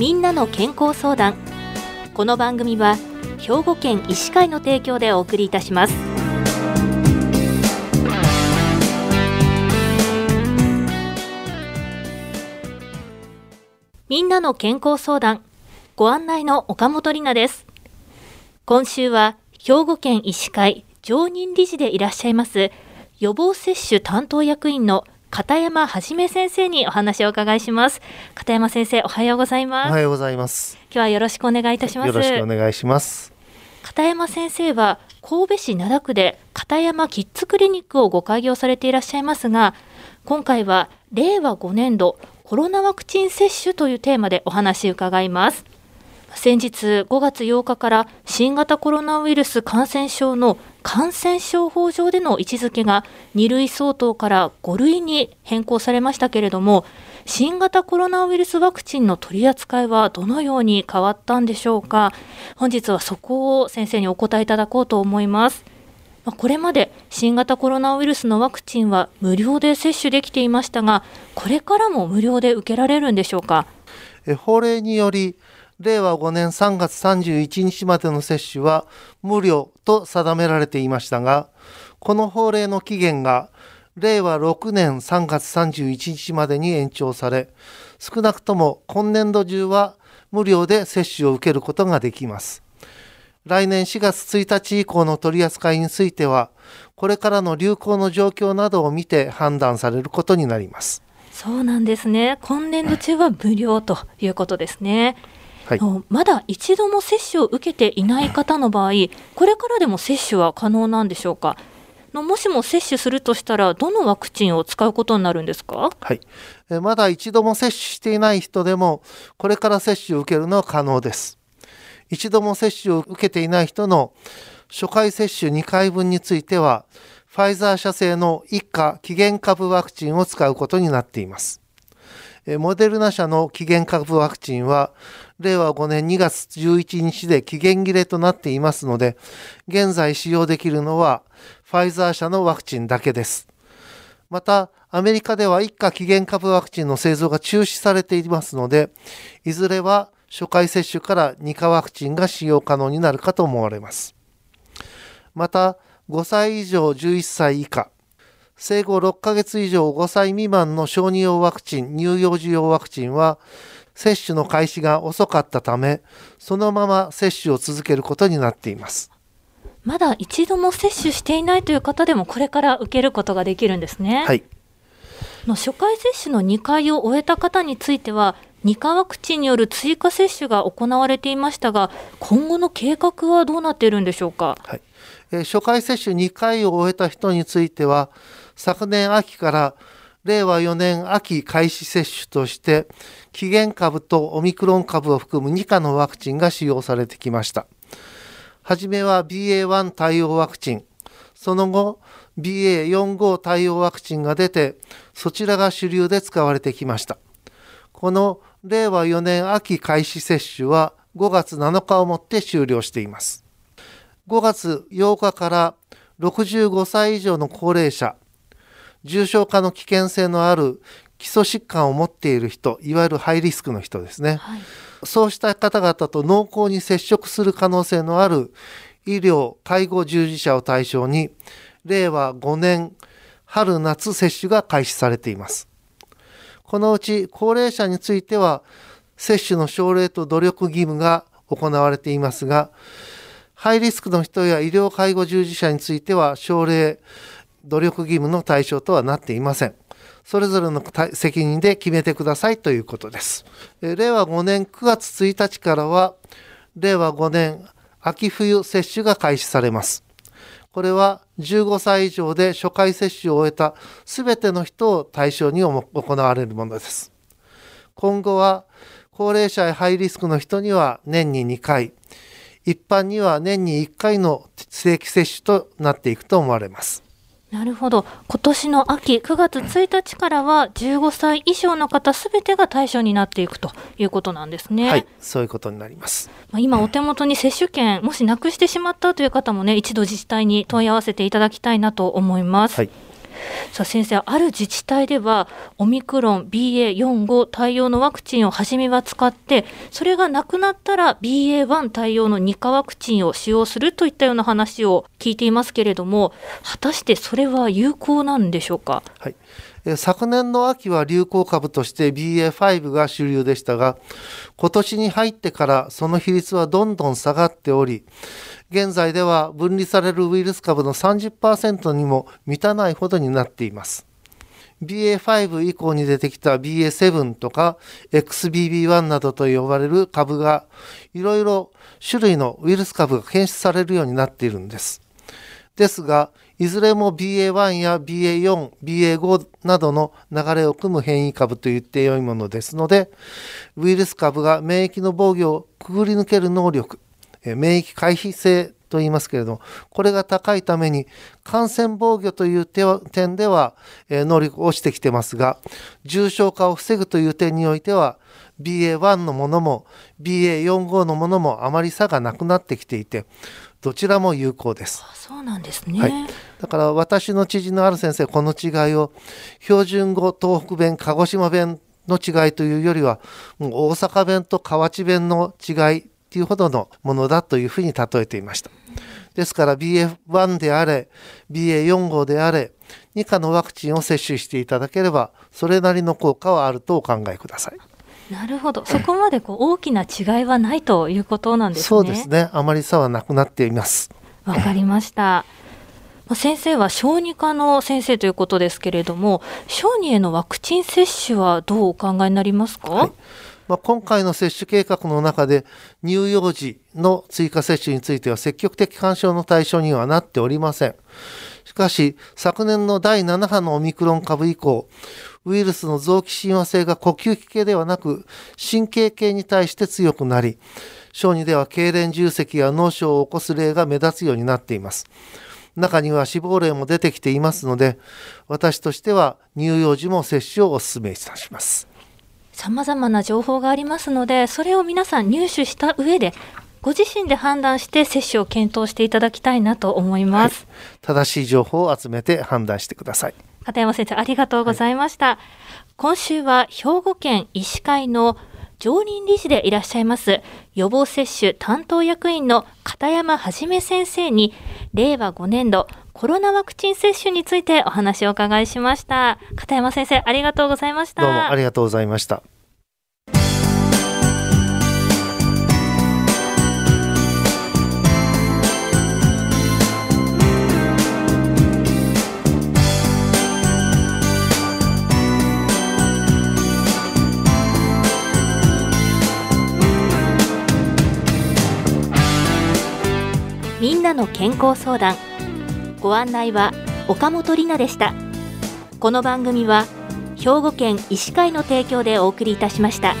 みんなの健康相談。この番組は兵庫県医師会の提供でお送りいたします。みんなの健康相談。ご案内の岡本里奈です。今週は兵庫県医師会常任理事でいらっしゃいます予防接種担当役員の片山はじめ先生にお話をお伺いします。片山先生おはようございます。おはようございます。今日はよろしくお願いいたします。よろしくお願いします。片山先生は神戸市灘区で片山キッズクリニックをご開業されていらっしゃいますが今回は令和5年度コロナワクチン接種というテーマでお話伺います先日5月8日から新型コロナウイルス感染症の感染症法上での位置づけが2類相当から5類に変更されましたけれども新型コロナウイルスワクチンの取り扱いはどのように変わったんでしょうか？本日はそこを先生にお答えいただこうと思います。これまで新型コロナウイルスのワクチンは無料で接種できていましたがこれからも無料で受けられるんでしょうか？法令により令和5年3月31日までの接種は無料と定められていましたが、この法令の期限が令和6年3月31日までに延長され、少なくとも今年度中は無料で接種を受けることができます。来年4月1日以降の取り扱いについては、これからの流行の状況などを見て判断されることになります。そうなんですね。今年度中は無料ということですね。はい、まだ一度も接種を受けていない方の場合、これからでも接種は可能なんでしょうか？のもしも接種するとしたら、どのワクチンを使うことになるんですか、はい、えまだ一度も接種していない人でも、これから接種を受けるのは可能です。一度も接種を受けていない人の初回接種2回分については、ファイザー社製の一価起源株ワクチンを使うことになっています。モデルナ社の起源株ワクチンは、令和5年2月11日で期限切れとなっていますので、現在使用できるのはファイザー社のワクチンだけです。また、アメリカでは一家期限株ワクチンの製造が中止されていますので、いずれは初回接種から2価ワクチンが使用可能になるかと思われます。また、5歳以上11歳以下、生後6ヶ月以上5歳未満の小児用ワクチン、乳幼児用ワクチンは、接種の開始が遅かったため、そのまま接種を続けることになっています。まだ一度も接種していないという方でも、これから受けることができるんですね。はい。の初回接種の2回を終えた方については、2価ワクチンによる追加接種が行われていましたが、今後の計画はどうなっているんでしょうか？はいえー、初回接種2回を終えた人については、昨年秋から令和4年秋開始接種として、起源株とオミクロン株を含む2価のワクチンが使用されてきました。はじめは BA.1 対応ワクチン、その後 BA.45 対応ワクチンが出て、そちらが主流で使われてきました。この令和4年秋開始接種は5月7日をもって終了しています。5月8日から65歳以上の高齢者、重症化の危険性のある基礎疾患を持っている人いわゆるハイリスクの人ですね、はい、そうした方々と濃厚に接触する可能性のある医療介護従事者を対象に令和5年春夏接種が開始されています。このうち高齢者については接種の奨励と努力義務が行われていますがハイリスクの人や医療介護従事者については奨励努力義務の対象とはなっていません。それぞれの責任で決めてくださいということです。令和5年9月1日からは、令和5年秋冬接種が開始されます。これは15歳以上で初回接種を終えた全ての人を対象に行われるものです。今後は高齢者やハイリスクの人には年に2回、一般には年に1回の正規接種となっていくと思われます。なるほど今年の秋9月1日からは15歳以上の方すべてが対象になっていくということなんですね。はいそういうことになります。まあ、今お手元に接種券もしなくしてしまったという方もね一度自治体に問い合わせていただきたいなと思います。はいさあ先生ある自治体ではオミクロン BA.45 対応のワクチンを初めは使ってそれがなくなったら BA.1 対応の2価ワクチンを使用するといったような話を聞いていますけれども果たしてそれは有効なんでしょうか？はい昨年の秋は流行株として BA.5 が主流でしたが今年に入ってからその比率はどんどん下がっており現在では分離されるウイルス株の30%にも満たないほどになっています BA.5 以降に出てきた BA.7 とか XBB.1 などと呼ばれる株がいろいろ種類のウイルス株が検出されるようになっているんです。ですが、いずれも BA.1 や BA.4、BA.5 などの流れを組む変異株と言ってよいものですので、ウイルス株が免疫の防御をくぐり抜ける能力、免疫回避性と言いますけれども、これが高いために感染防御という点では能力落ちてきてますが、重症化を防ぐという点においては、BA.1 のものも BA.45 のものもあまり差がなくなってきていて、どちらも有効です。そうなんですね、はい、だから私の知人のある先生この違いを標準語東北弁鹿児島弁の違いというよりはもう大阪弁と河内弁の違いっていうほどのものだというふうに例えていました。ですから BF1 であれ BA4 号であれ2価のワクチンを接種していただければそれなりの効果はあるとお考えください。なるほど。そこまでこう大きな違いはないということなんですね。そうですね。あまり差はなくなっています。わかりました。先生は小児科の先生ということですけれども、小児へのワクチン接種はどうお考えになりますか、はい、まあ、今回の接種計画の中で乳幼児の追加接種については積極的干渉の対象にはなっておりません。しかし、昨年の第7波のオミクロン株以降、ウイルスの臓器親和性が呼吸器系ではなく神経系に対して強くなり小児では痙攣重積や脳症を起こす例が目立つようになっています。中には死亡例も出てきていますので私としては乳幼児も接種をお勧めいたします。様々な情報がありますのでそれを皆さん入手した上でご自身で判断して接種を検討していただきたいなと思います、はい、正しい情報を集めて判断してください。片山先生ありがとうございました、はい、今週は兵庫県医師会の常任理事でいらっしゃいます予防接種担当役員の片山はじめ先生に令和5年度コロナワクチン接種についてお話をお伺いしました。片山先生ありがとうございました。どうもありがとうございました。健康相談ご案内は岡本里奈でしたこの番組は兵庫県医師会の提供でお送りいたしました。